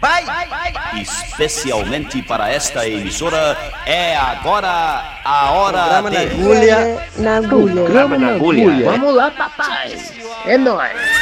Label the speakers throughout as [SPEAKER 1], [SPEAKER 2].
[SPEAKER 1] Vai! Especialmente para esta emissora, é agora a hora
[SPEAKER 2] Programa
[SPEAKER 1] de...
[SPEAKER 2] na agulha.
[SPEAKER 3] Na agulha.
[SPEAKER 2] Programa na agulha.
[SPEAKER 4] Vamos lá, papai. É nóis.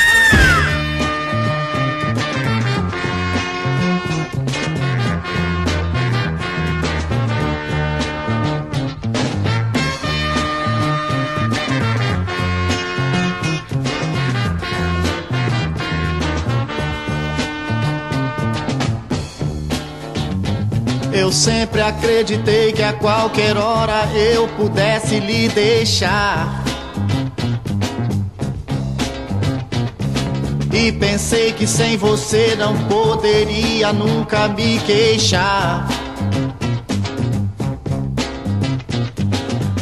[SPEAKER 5] Eu sempre acreditei que a qualquer hora eu pudesse lhe deixar. E pensei que sem você não poderia nunca me queixar.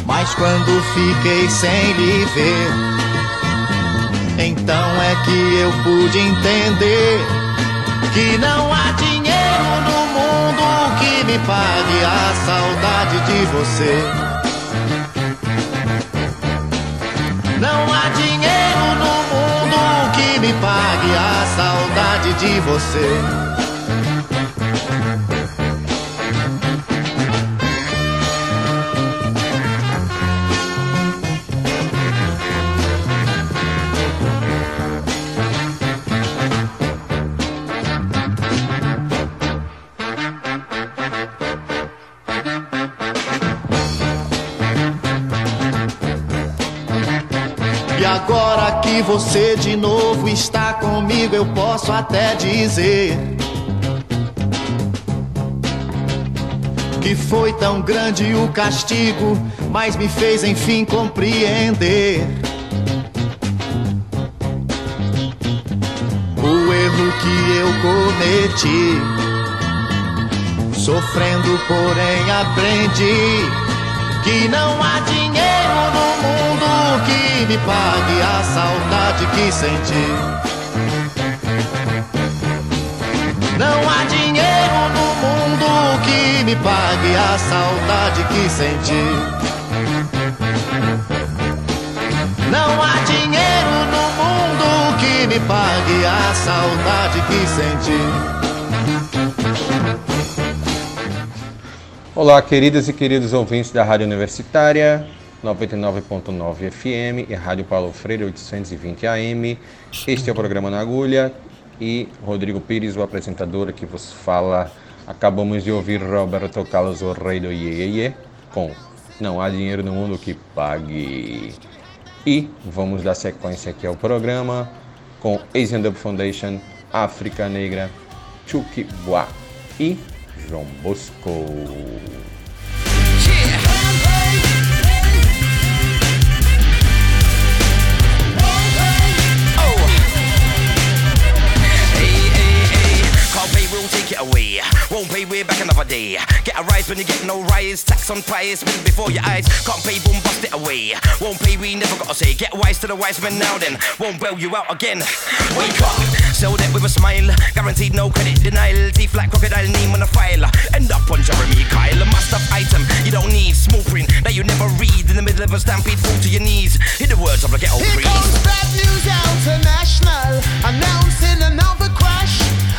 [SPEAKER 5] Mas quando fiquei sem lhe ver, então é que eu pude entender que não há dinheiro me pague a saudade de você. Não há dinheiro no mundo que me pague a saudade de você. Você de novo está comigo, eu posso até dizer que foi tão grande o castigo, mas me fez enfim compreender o erro que eu cometi. Sofrendo, porém aprendi que não há dinheiro que me pague a saudade que senti. Não há dinheiro no mundo que me pague a saudade que senti. Não há dinheiro no mundo que me pague a saudade que senti.
[SPEAKER 6] Olá, queridas e queridos ouvintes da Rádio Universitária 99.9 FM e Rádio Paulo Freire 820 AM. Este é o programa Na Agulha e Rodrigo Pires, o apresentador que vos fala. Acabamos de ouvir Roberto Carlos, o rei do Iê, com Não há dinheiro no mundo que pague. E vamos dar sequência aqui ao programa com Asian Dub Foundation, África Negra, Chucky e João Bosco.
[SPEAKER 7] Take it away. Won't pay, we're back another day. Get a rise when you get no rise. Tax on price, spin before your eyes. Can't pay, boom, bust it away. Won't pay, we never gotta say. Get wise to the wise men now then. Won't bail you out again. Wake up, sell that with a smile. Guaranteed no credit denial. Teeth like crocodile, name on a file. End up on Jeremy Kyle. A must have item you don't need. Small print that you never read. In the middle of a stampede, fall to your knees. Hear the words of the ghetto
[SPEAKER 8] Here comes bad news international, announcing another crash,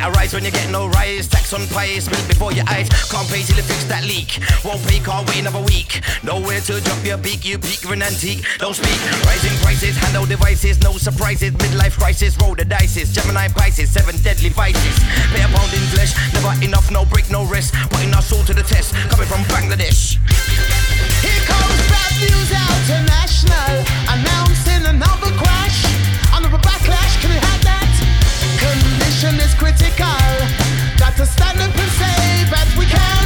[SPEAKER 7] Get a rise when you get no rise. Tax on pies, spit before your eyes. Can't pay till you fix that leak. Won't pay, can't wait another week. Nowhere to drop your beak, you peak, you're an antique. Don't speak. Rising prices, handle devices, no surprises. Midlife crisis, roll the dices. Gemini Pisces, seven deadly vices. Pound in flesh, never enough, no break, no rest. Putting our soul to the test, coming from Bangladesh.
[SPEAKER 8] Here comes bad news international, announcing critical. Got to stand up and say that we can't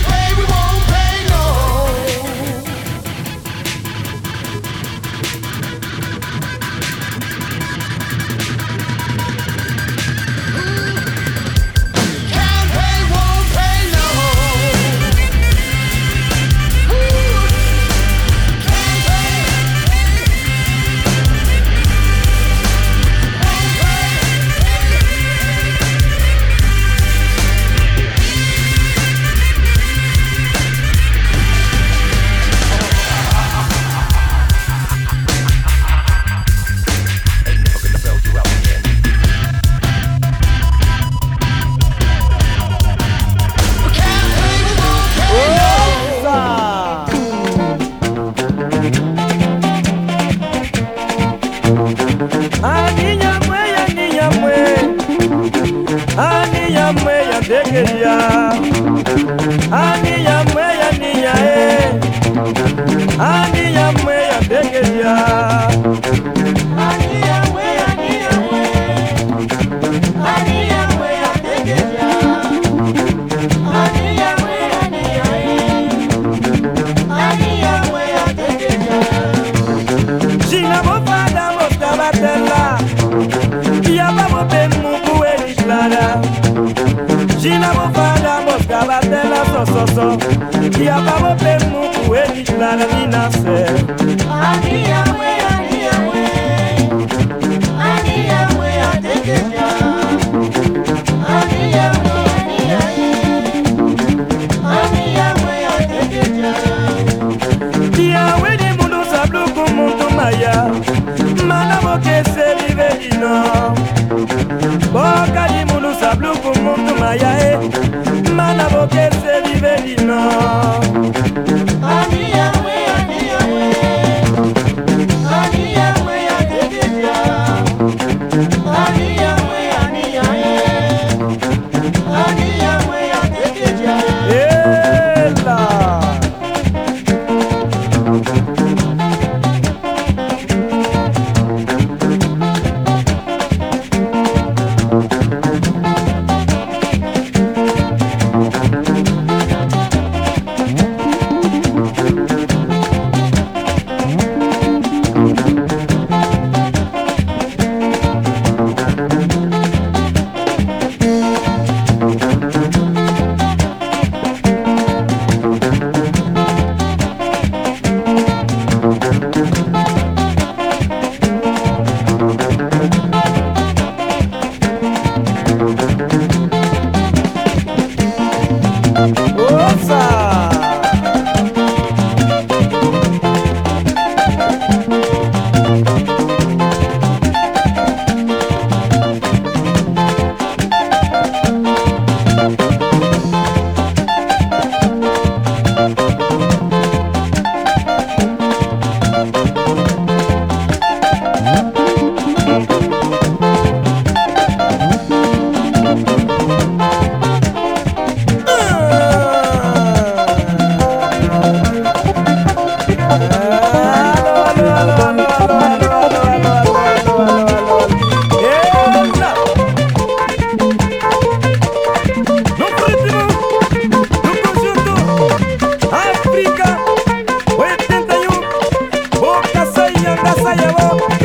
[SPEAKER 9] mi llevó.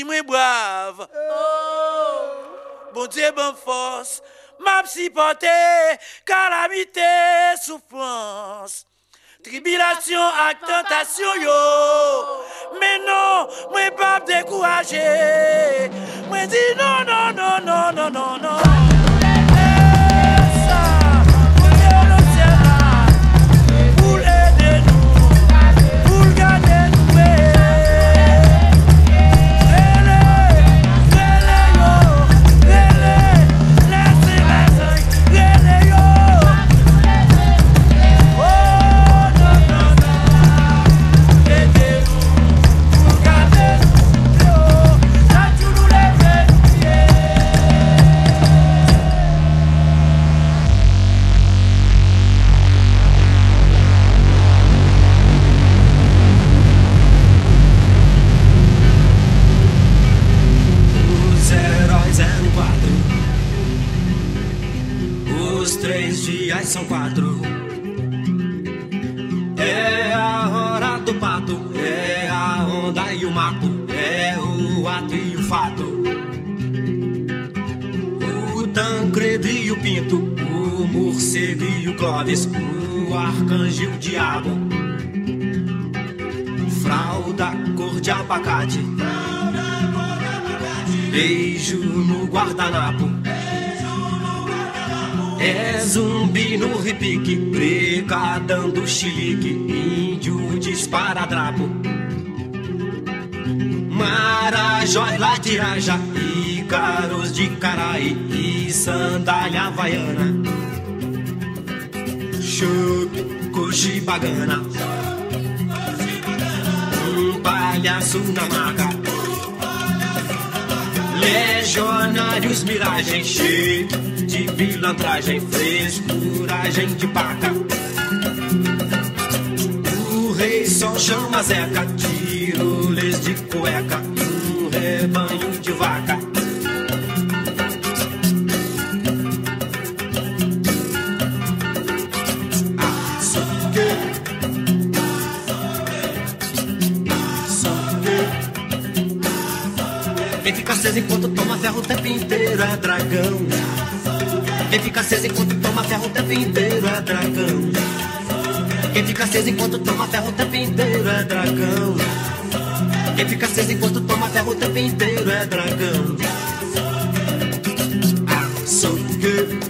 [SPEAKER 3] si mwen brave. Bon Dieu, bon force, m'a supporté calamité, souffrance. Tribilasyon ak tentasyon yo. Men non, mwen pap dekouraje Mwen di non, non, non, non, non, non, non.
[SPEAKER 10] São quatro. É a hora do pato, é a onda e o mato, é o ato e o fato. O Tancredo e o Pinto, o morcego e o Clóvis, o arcanjo e o diabo. Fralda cor de abacate, beijo no guardanapo. É zumbi no repique, preca dando chilique, índio dispara drapo. Marajó lá de Iraja, Ícaros de Caraí e sandália havaiana. Chup, cochibagana, um palhaço na maca. Legionários miragem cheio de pilantragem, frescuragem de paca. O rei só chama Zeca, tiroles de cueca, um rebanho de vaca. Aceso enquanto toma ferro o tempo inteiro é dragão. Quem fica aceso enquanto toma ferro o tempo inteiro é dragão. Quem fica aceso enquanto toma ferro o tempo inteiro é dragão. Quem fica aceso enquanto toma ferro o tempo inteiro é dragão. Açougue.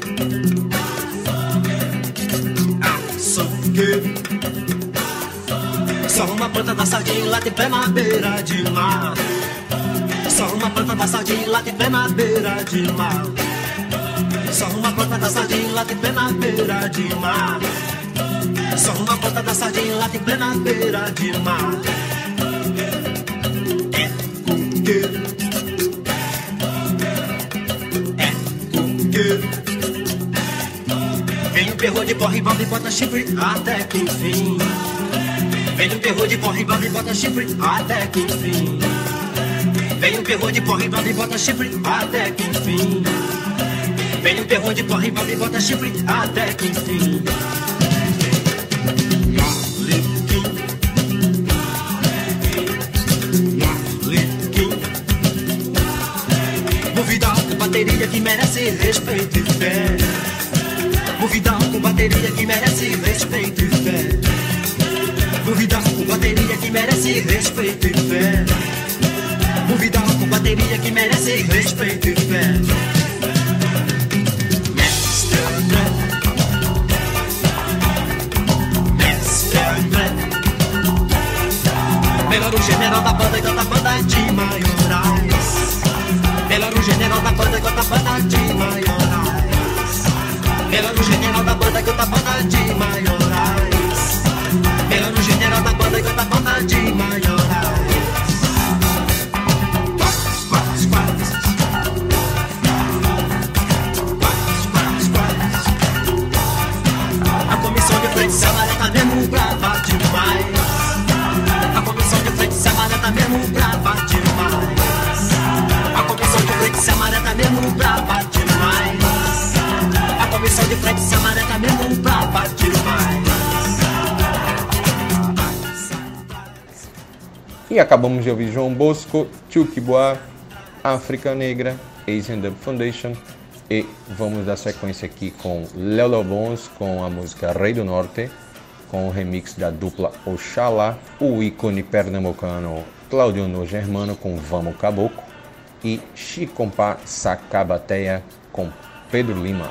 [SPEAKER 10] Açougue. Só uma planta da sardinha lá de pé na beira de mar planta da sardinha lá pé na beira de mar. Só uma planta da sardinha lá pé na beira de mar. Só uma planta da sardinha lá pé na beira de mar. É coqueiro. É coqueiro. Vem o perro de porra e e bota chifre até que fim. Vem o perro de porra e e bota chifre até que fim. Vem um perro de porra e bota chifre até que enfim. Vem um perro de porra e bota chifre até que enfim. E
[SPEAKER 6] acabamos de ouvir João Bosco, Tchukiboa, África Negra, Asian Dub Foundation. E vamos dar sequência aqui com Léo Lobons com a música Rei do Norte, com o remix da dupla Oxalá, o ícone pernambucano Claudio No Germano com Vamos Caboclo e Chicompá Sacabateia com Pedro Lima.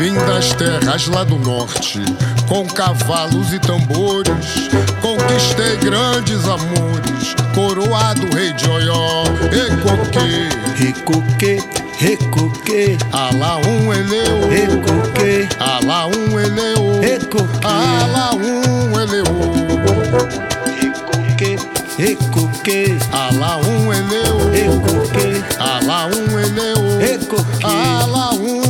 [SPEAKER 11] Vim das terras lá do norte, com cavalos e tambores, conquistei grandes amores, coroado rei de Oió,
[SPEAKER 12] recoque, Recoque, Recoque,
[SPEAKER 11] Alá um eleu,
[SPEAKER 12] Recoque,
[SPEAKER 11] Alá um eleu,
[SPEAKER 12] Recoque,
[SPEAKER 11] Alá um eleu,
[SPEAKER 12] Recoque, Recoque,
[SPEAKER 11] Alá um eleu,
[SPEAKER 12] Recoque,
[SPEAKER 11] Alá um eleu,
[SPEAKER 12] Recoque,
[SPEAKER 11] Alá um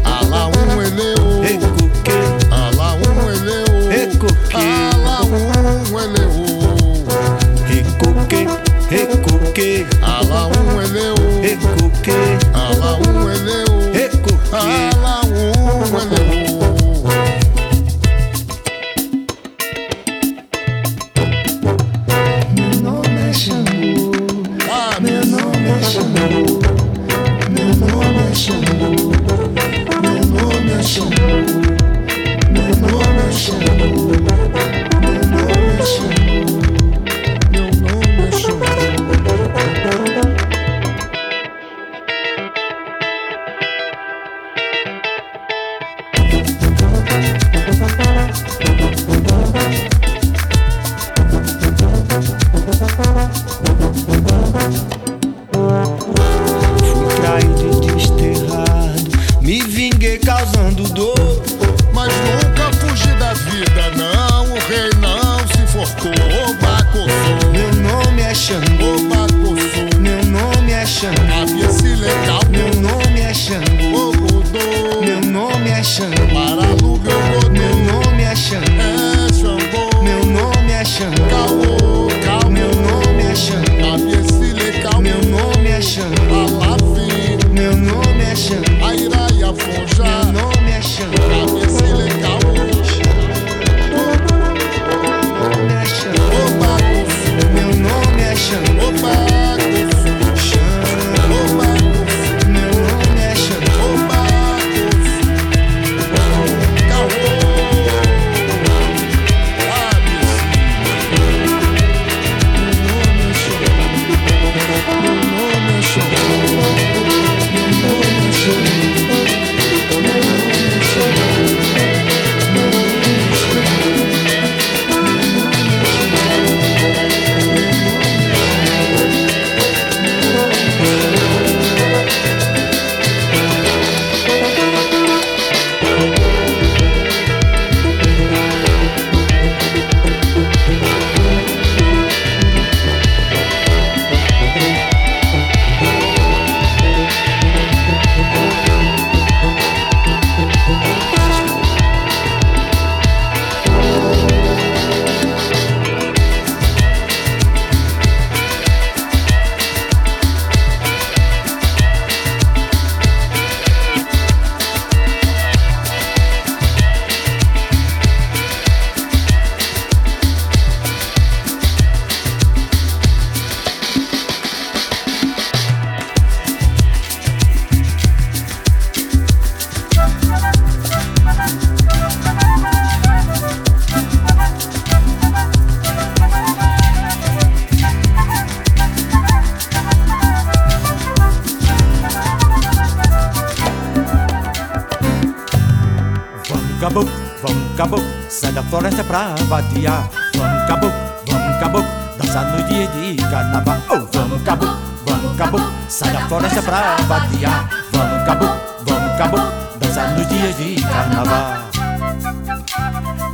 [SPEAKER 13] caboclo, vamos caboclo, sai da floresta pra vadiar. Vamos caboclo, vamos caboclo, dançar no dia de carnaval. Oh, vamos caboclo, vamos caboclo, sai da floresta pra vadiar. Vamos caboclo, vamos caboclo, dançar nos dias de carnaval.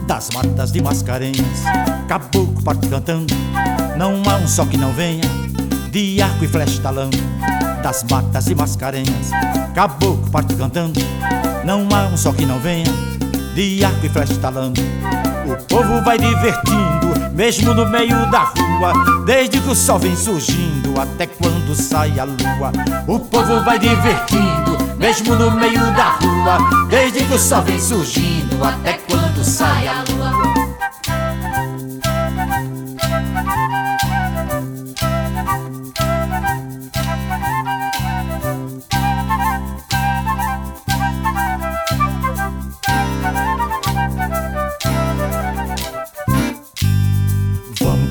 [SPEAKER 13] Das matas de Mascarenhas, caboclo parte cantando. Não há um só que não venha, de arco e flecha talando. Das matas de Mascarenhas, caboclo parte cantando. Não há um só que não venha, de arco e flecha talando. O povo vai divertindo, mesmo no meio da rua, desde que o sol vem surgindo até quando sai a lua. O povo vai divertindo, mesmo no meio da rua, desde que o sol vem surgindo até quando sai a lua.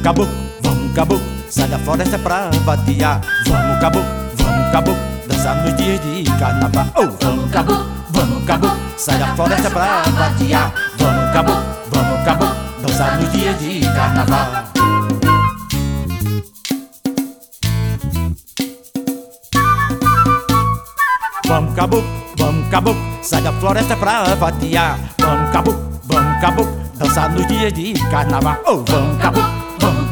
[SPEAKER 13] Caboclo, vamos caboclo, sai da floresta pra vadiar. Vamos caboclo, vamos caboclo, dançar nos dias de carnaval. Oh, vamos caboclo, vamos caboclo, sai da floresta pra vadiar. Vamos caboclo, vamos caboclo, dançar nos dias de carnaval. Vamos caboclo, vamos caboclo, sai da floresta pra vadiar. Vamos caboclo, vamos caboclo, dançar nos dias de carnaval. Oh, vamos caboclo,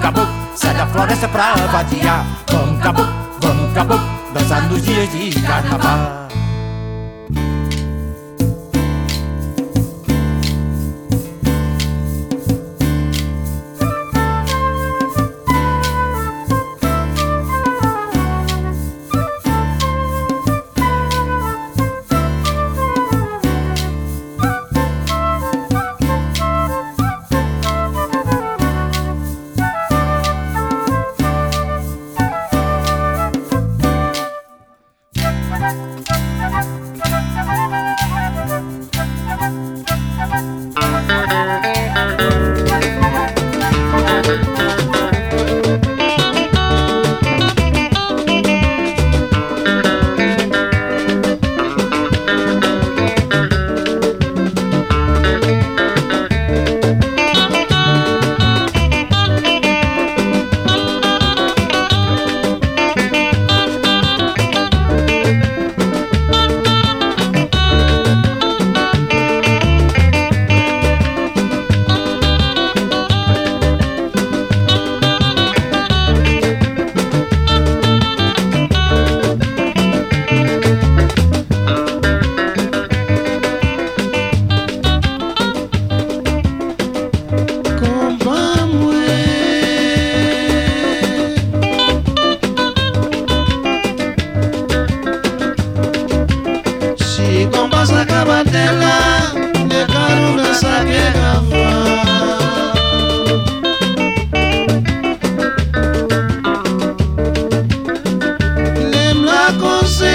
[SPEAKER 13] caboclo, sai da floresta pra vadiar. Vamos caboclo, vamos caboclo, dançar nos dias de carnaval.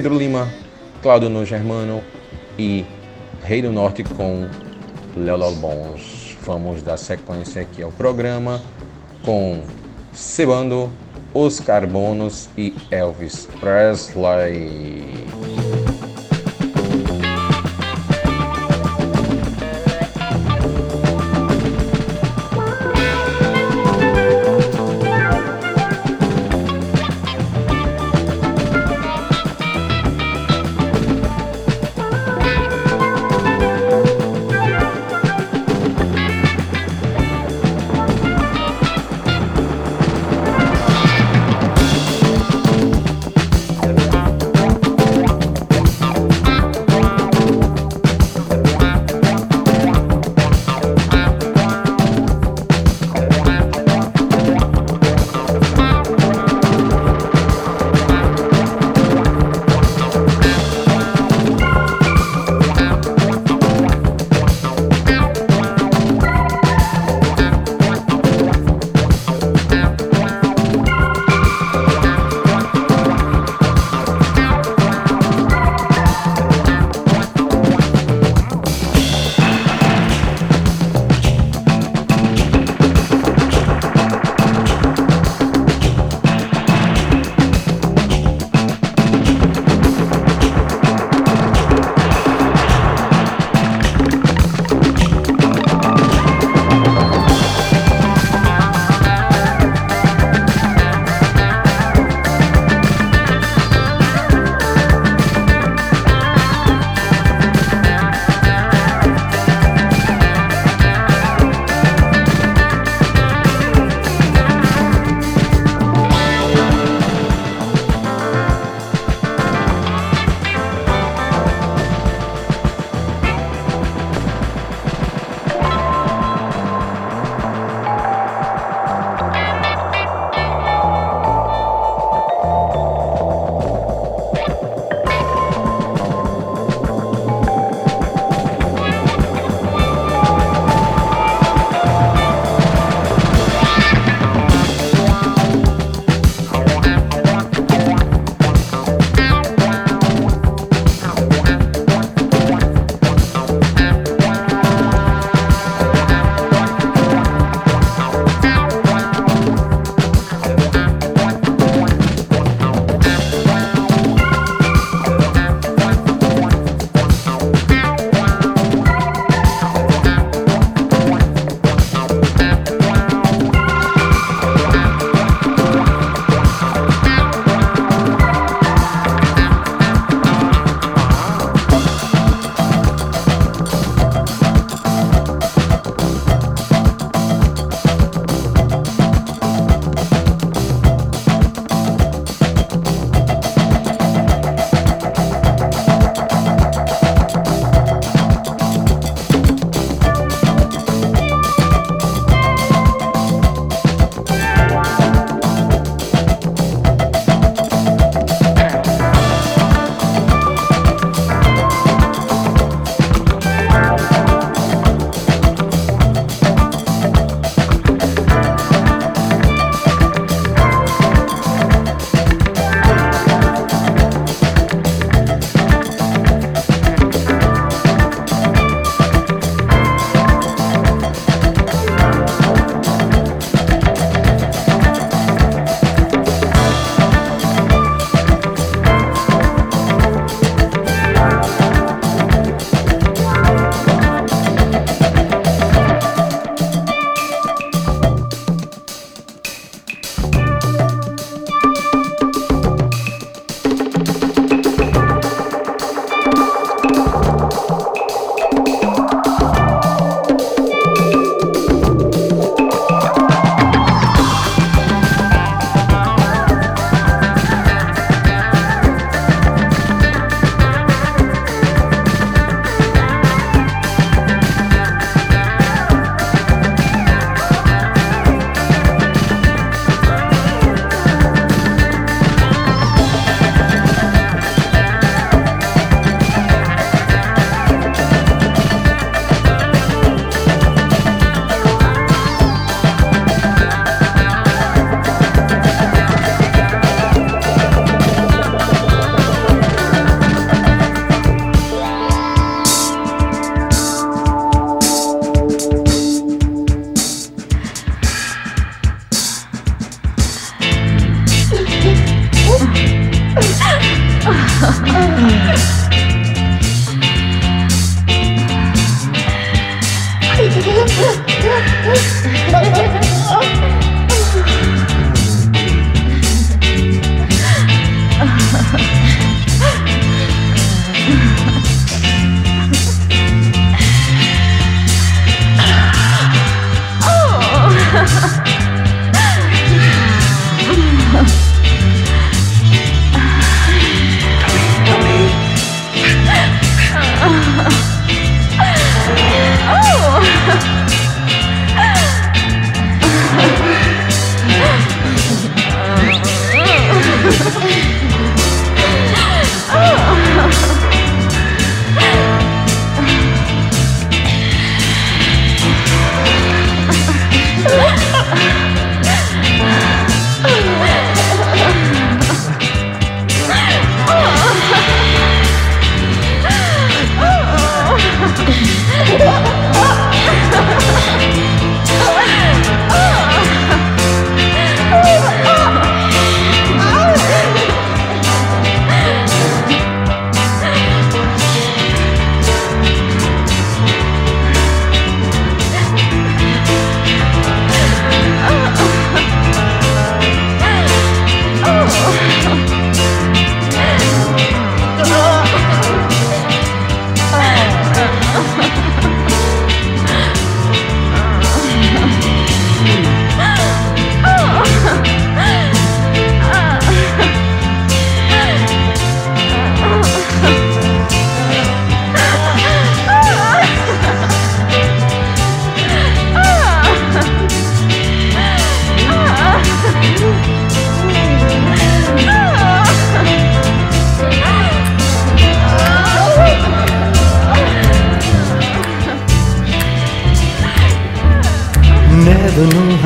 [SPEAKER 6] Pedro Lima, Cláudio No Germano e Rei do Norte com Léo Bons. Vamos dar sequência aqui ao programa com Cebando, Oscar Bonos e Elvis Presley.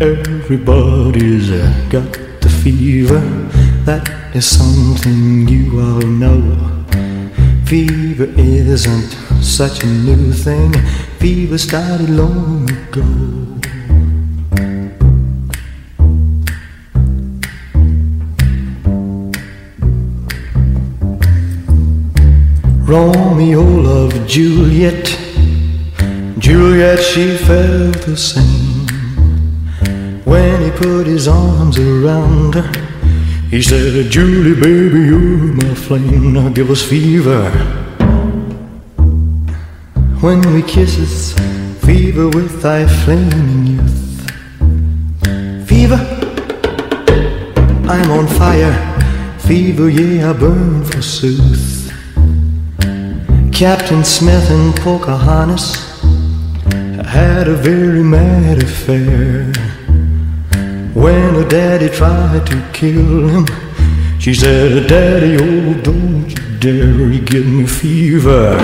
[SPEAKER 12] Everybody's got the fever, that is something you all know. Fever isn't such a new thing, fever started long ago. Romeo loved Juliet. Juliet, she felt the same. Put his arms around her, he said, Julie, baby, you're my flame. Now give us fever. When we kisses, fever with thy flaming youth. Fever, I'm on fire. Fever, yeah, I burn forsooth. Captain Smith and Pocahontas had a very mad affair. When her daddy tried to kill him, she said, Daddy, oh, don't you dare, give me fever.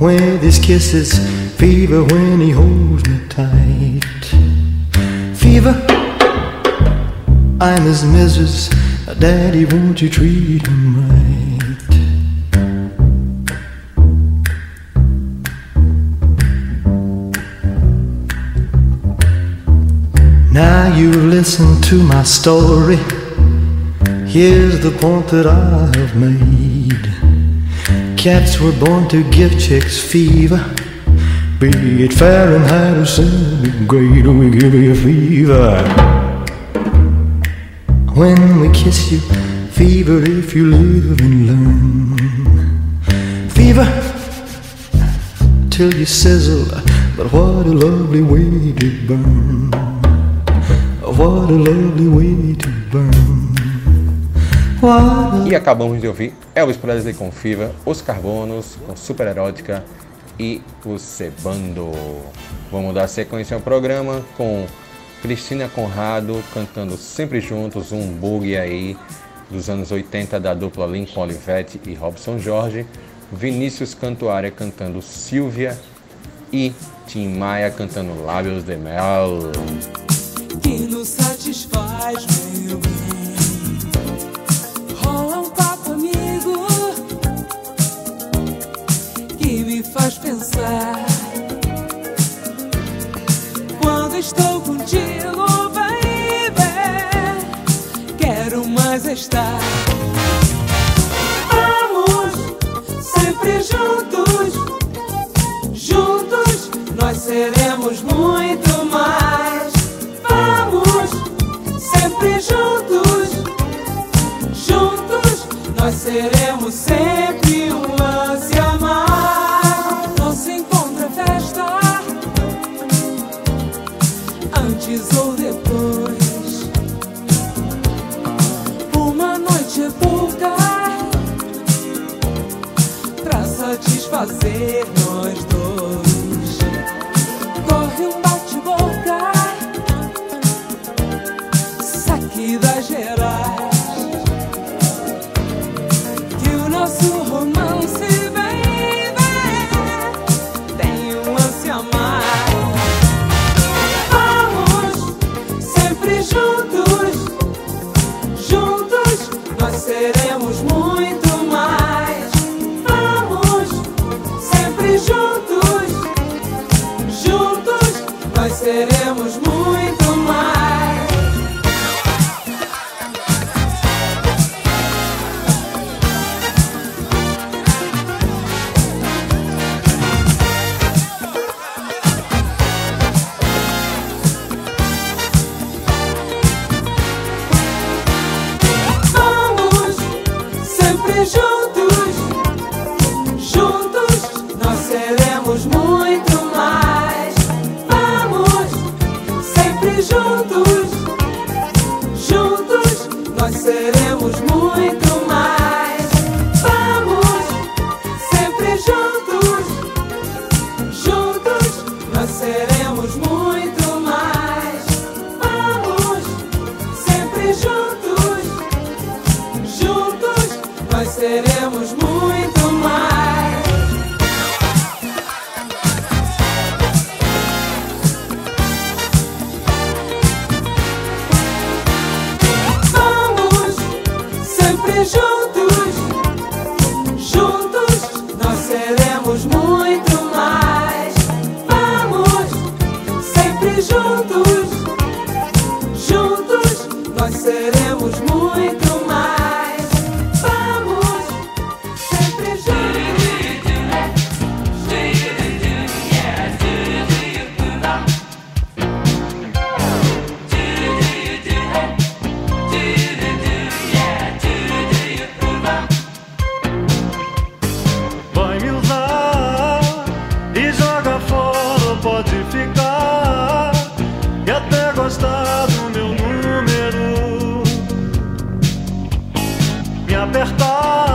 [SPEAKER 12] With his kisses, fever when he holds me tight. Fever, I'm his missus, Daddy, won't you treat him right? Now you listen to my story. Here's the point that I have made. Cats were born to give chicks fever. Be it Fahrenheit or centigrade, we give you a fever. When we kiss you, fever if you live and learn. Fever till you sizzle, but what a lovely way to burn. What a lovely way to burn.
[SPEAKER 6] E acabamos de ouvir Elvis Presley com Fiva, Os Carbonos com Super Erótica e o Cebando. Vamos dar sequência ao programa com Cristina Conrado cantando Sempre Juntos, um bug aí dos anos 80 da dupla Lincoln Olivetti e Robson Jorge, Vinícius Cantuária cantando Silvia e Tim Maia cantando Lábios de Mel.
[SPEAKER 14] Que nos satisfaz, meu bem. Rola um papo amigo que me faz pensar. Quando estou contigo, baby, quero mais estar. Vamos sempre juntos, juntos nós seremos muito sempre juntos, juntos nós seremos sempre
[SPEAKER 15] apertar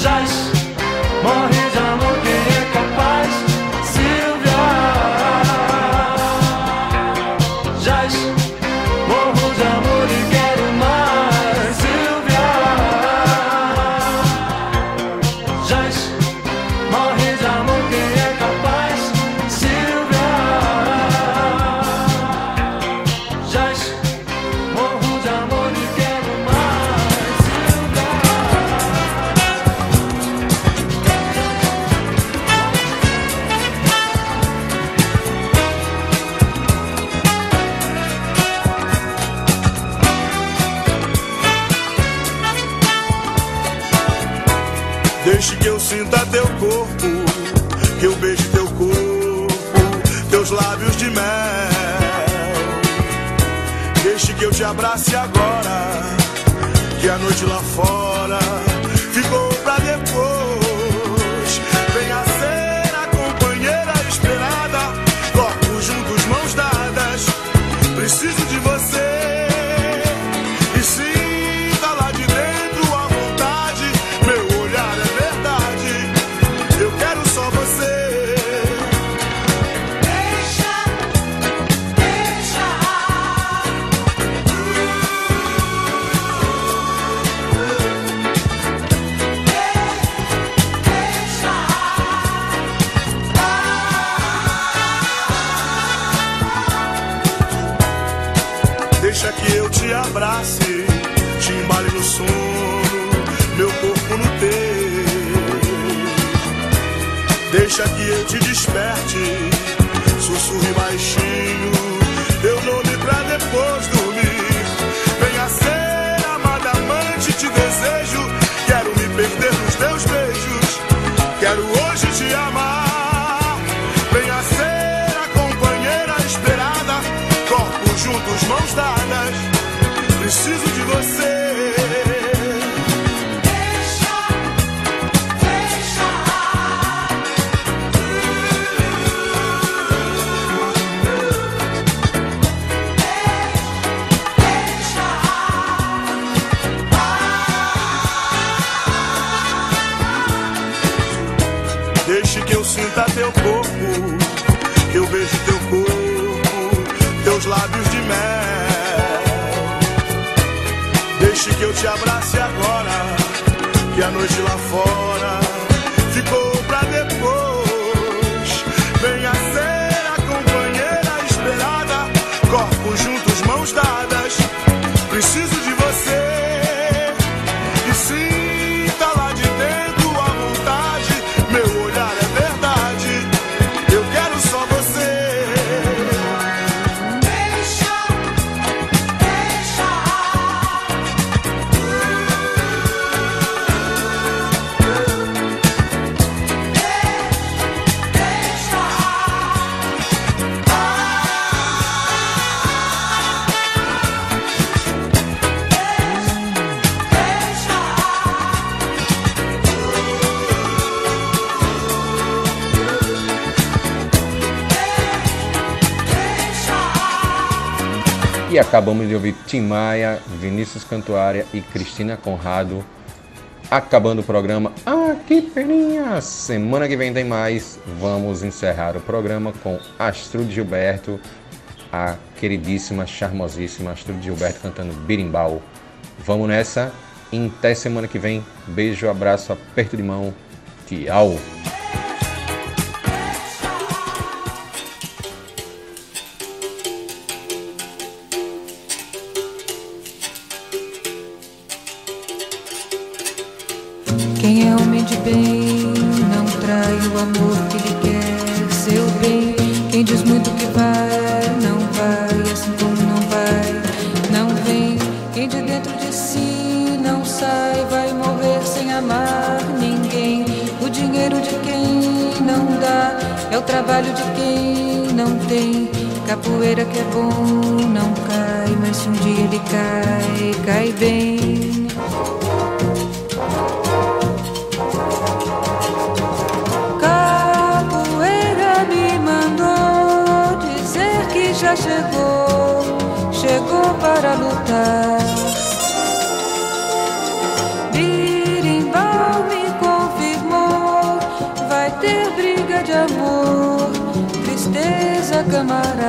[SPEAKER 16] já no sono, meu corpo no teu. Deixa que eu te desperte, sussurre baixinho, teu nome pra depois dormir. Venha ser amada amante, te desejo. Te abrace agora, que a noite lá fora E
[SPEAKER 6] acabamos de ouvir Tim Maia, Vinícius Cantuária e Cristina Conrado. Acabando o programa. Ah, que peninha! Semana que vem tem mais. Vamos encerrar o programa com Astrude Gilberto, a queridíssima, charmosíssima Astrude Gilberto cantando Birimbau. Vamos nessa. Até semana que vem. Beijo, abraço, aperto de mão. Tchau.
[SPEAKER 17] Que é bom não cai, mas se um dia ele cai, cai bem. Capoeira me mandou dizer que já chegou, chegou para lutar. Birimbau me confirmou, vai ter briga de amor, tristeza camarada.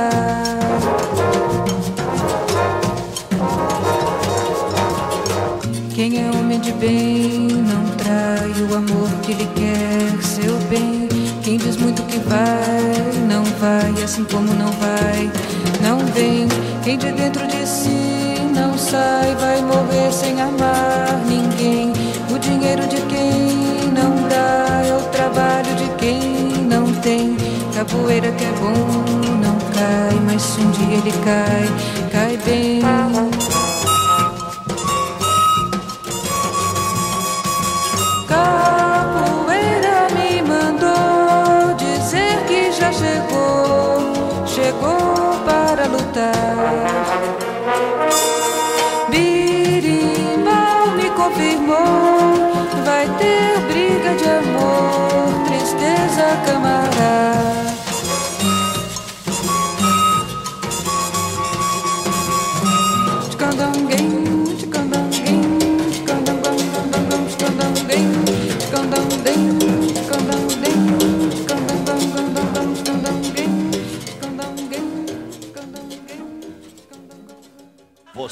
[SPEAKER 17] Que lhe quer seu bem. Quem diz muito que vai, não vai, assim como não vai, não vem. Quem de dentro de si não sai, vai morrer sem amar ninguém. O dinheiro de quem não dá é o trabalho de quem não tem. Capoeira que é bom não cai, mas se um dia ele cai, cai bem.